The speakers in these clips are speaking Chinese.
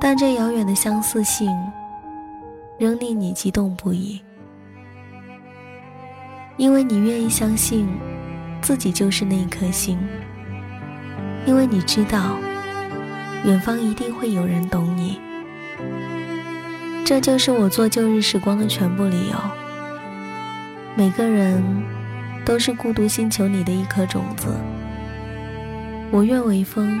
但这遥远的相似性，仍令你激动不已，因为你愿意相信自己就是那一颗星，因为你知道远方一定会有人懂你。这就是我做旧日时光的全部理由。每个人都是孤独星球里的一颗种子，我愿为风。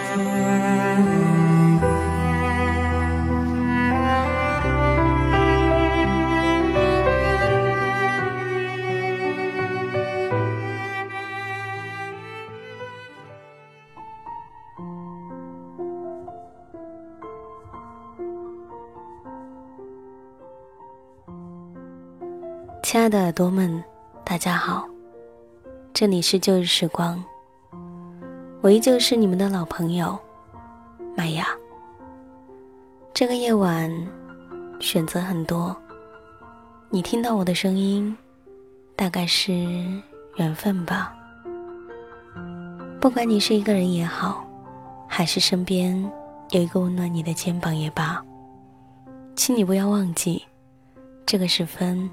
亲爱的耳朵们，大家好，这里是旧日时光，我依旧是你们的老朋友麦雅。这个夜晚选择很多，你听到我的声音，大概是缘分吧。不管你是一个人也好，还是身边有一个温暖你的肩膀也罢，请你不要忘记，这个时分。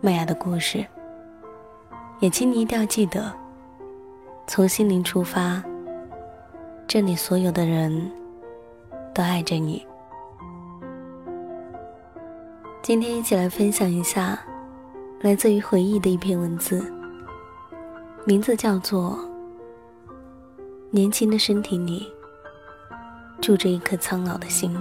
麦芽的故事，也请你一定要记得，从心灵出发。这里所有的人都爱着你。今天一起来分享一下来自于回忆的一篇文字，名字叫做《年轻的身体里住着一颗苍老的心》。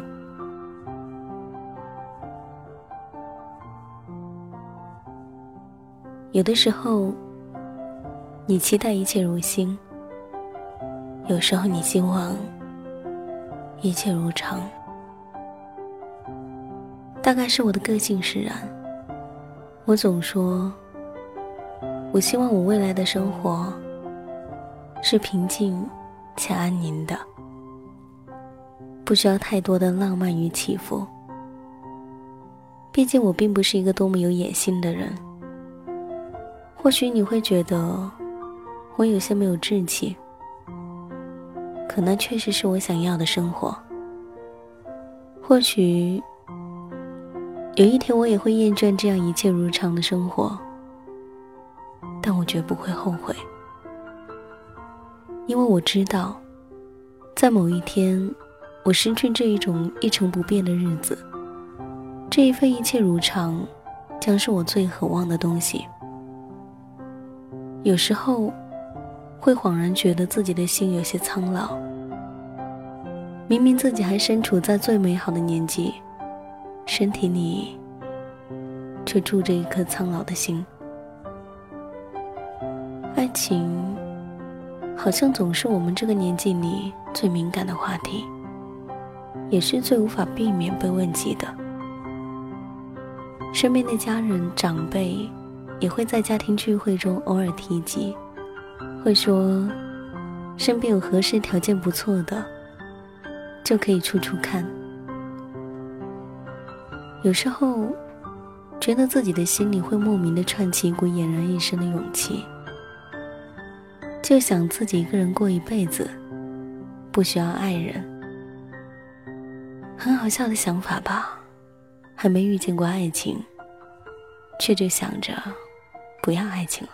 有的时候，你期待一切如新；有时候，你希望一切如常。大概是我的个性使然，我总说，我希望我未来的生活是平静且安宁的，不需要太多的浪漫与起伏。毕竟，我并不是一个多么有野心的人。或许你会觉得我有些没有志气，可那确实是我想要的生活。或许有一天我也会厌倦这样一切如常的生活，但我绝不会后悔，因为我知道，在某一天我失去这一种一成不变的日子，这一份一切如常，将是我最渴望的东西。有时候，会恍然觉得自己的心有些苍老。明明自己还身处在最美好的年纪，身体里却住着一颗苍老的心。爱情，好像总是我们这个年纪里最敏感的话题，也是最无法避免被问及的。身边的家人、长辈。也会在家庭聚会中偶尔提及，会说身边有合适条件不错的，就可以处处看。有时候觉得自己的心里会莫名的串起一股俨然一身的勇气，就想自己一个人过一辈子，不需要爱人。很好笑的想法吧？还没遇见过爱情，却就想着。不要爱情了。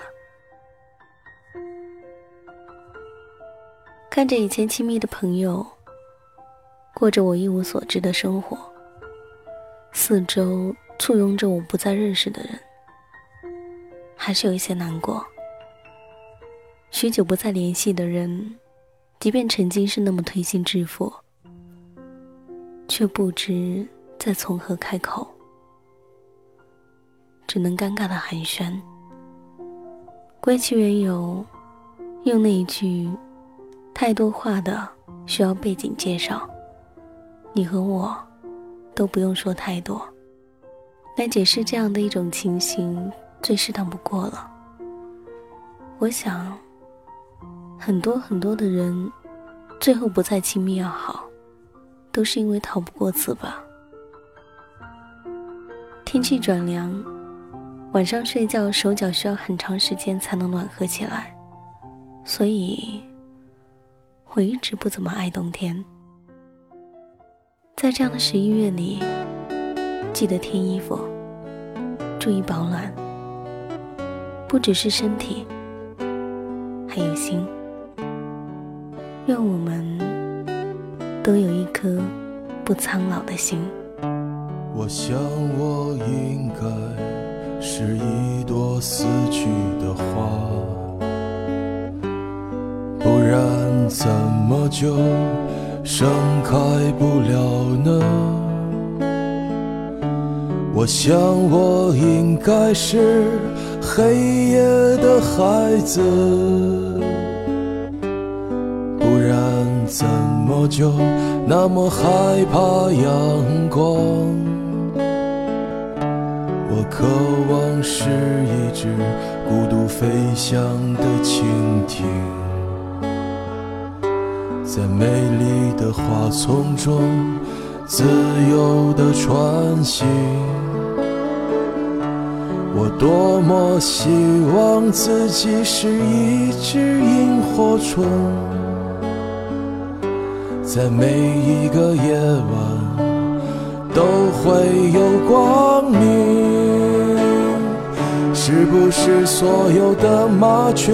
看着以前亲密的朋友过着我一无所知的生活，四周簇拥着我不再认识的人，还是有一些难过。许久不再联系的人，即便曾经是那么推心置腹，却不知再从何开口，只能尴尬的寒暄。归其缘由，用那一句“太多话的需要背景介绍”，你和我都不用说太多，来解释这样的一种情形，最适当不过了。我想。很多很多的人，最后不再亲密要好，都是因为逃不过此吧。天气转凉，晚上睡觉手脚需要很长时间才能暖和起来，所以我一直不怎么爱冬天。在这样的十一月里，记得添衣服，注意保暖，不只是身体，还有心。愿我们都有一颗不苍老的心。我想我应该是一朵死去的花，怎么就盛开不了呢？我想我应该是黑夜的孩子。不然怎么就那么害怕阳光？我渴望是一只孤独飞翔的蜻蜓，在美丽的花丛中自由地穿行。我多么希望自己是一只萤火虫。在每一个夜晚都会有光明，是不是所有的麻雀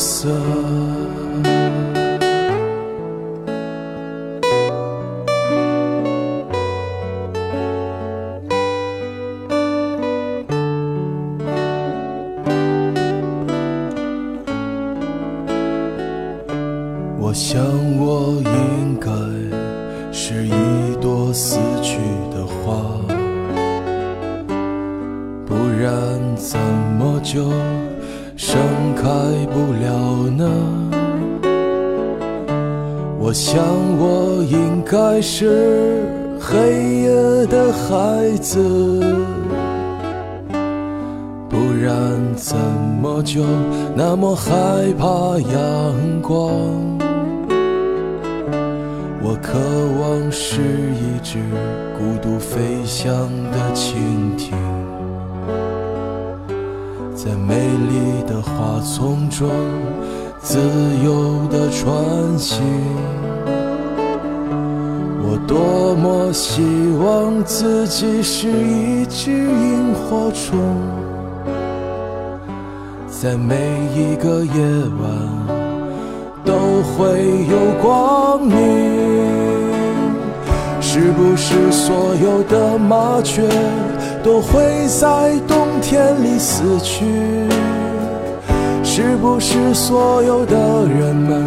色？我想我应该是一我想我应该是黑夜的孩子，不然怎么就那么害怕阳光？我渴望是一只孤独飞翔的蜻蜓，在美丽的花丛中自由地穿行。我多么希望自己是一只萤火虫，在每一个夜晚。都会有光明，是不是所有的麻雀都会在冬天里死去？是不是所有的人们